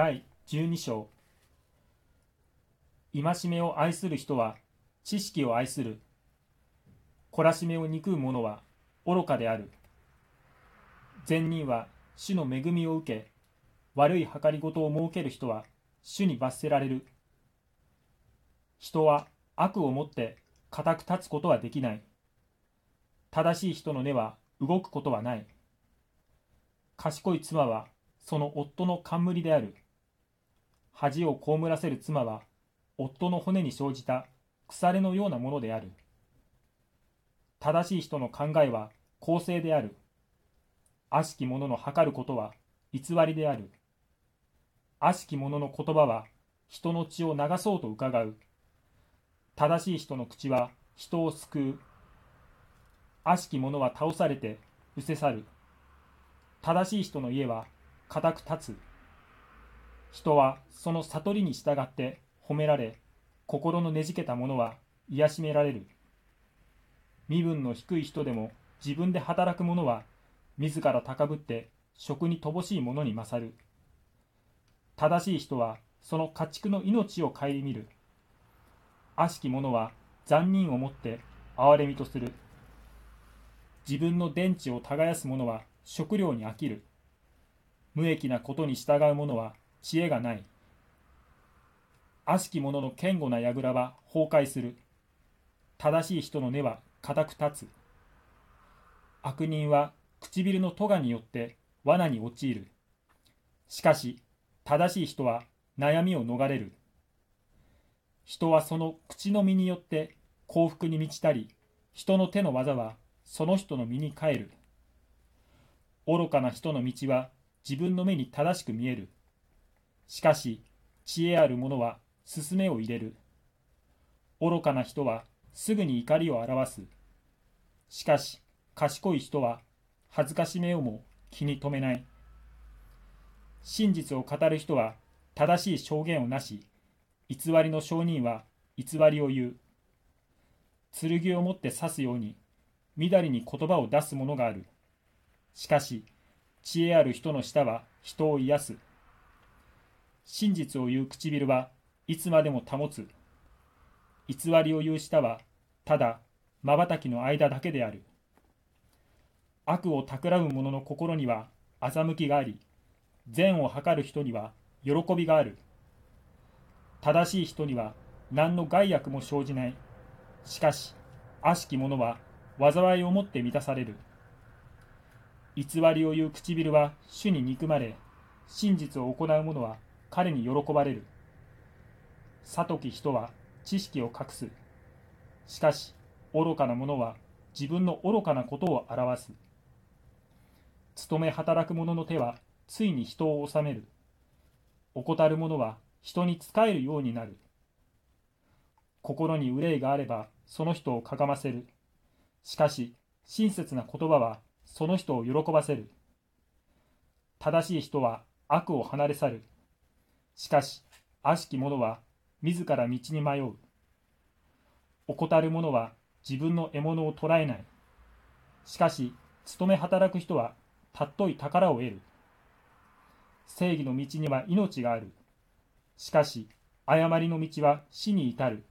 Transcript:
第12章。戒めを愛する人は知識を愛する。懲らしめを憎む者は愚かである。善人は主の恵みを受け悪い計りごとを設ける人は主に罰せられる。人は悪をもって固く立つことはできない。正しい人の根は動くことはない。賢い妻はその夫の冠である。恥を被らせる妻は夫の骨に生じた腐れのようなものである。正しい人の考えは公正である。悪しき者の計ることは偽りである。悪しき者の言葉は人の血を流そうと伺う。正しい人の口は人を救う。悪しき者は倒されて失せ去る。正しい人の家は固く立つ。人はその悟りに従って褒められ心のねじけた者は癒しめられる。身分の低い人でも自分で働く者は自ら高ぶって職に乏しい者に勝る。正しい人はその家畜の命を顧みる。悪しき者は残忍をもって憐れみとする。自分の電池を耕す者は食料に飽きる。無益なことに従う者は知恵がない。悪しき者の堅固な櫓は崩壊する。正しい人の根は固く立つ。悪人は唇の咎によって罠に陥る。しかし正しい人は悩みを逃れる。人はその口の身によって幸福に満ちたり人の手の技はその人の身に帰る。愚かな人の道は自分の目に正しく見える。しかし知恵ある者は勧めを入れる。愚かな人はすぐに怒りを表す。しかし賢い人は恥ずかしめをも気に留めない。真実を語る人は正しい証言をなし偽りの証人は偽りを言う。剣を持って刺すようにみだりに言葉を出す者がある。しかし知恵ある人の舌は人を癒す。真実を言う唇はいつまでも保つ。偽りを言う舌は、ただ、瞬きの間だけである。悪を企む者の心には欺きがあり、善を図る人には喜びがある。正しい人には何の害悪も生じない。しかし、悪しき者は災いをもって満たされる。偽りを言う唇は主に憎まれ、真実を行う者は彼に喜ばれる。悟き人は知識を隠す。しかし、愚かな者は自分の愚かなことを表す。勤め働く者の手はついに人を治める。怠る者は人に仕えるようになる。心に憂いがあればその人をかがませる。しかし、親切な言葉はその人を喜ばせる。正しい人は悪を離れ去る。しかし、悪しき者は自ら道に迷う。怠る者は自分の獲物を捕らえない。しかし、勤め働く人はたっとい宝を得る。正義の道には命がある。しかし、誤りの道は死に至る。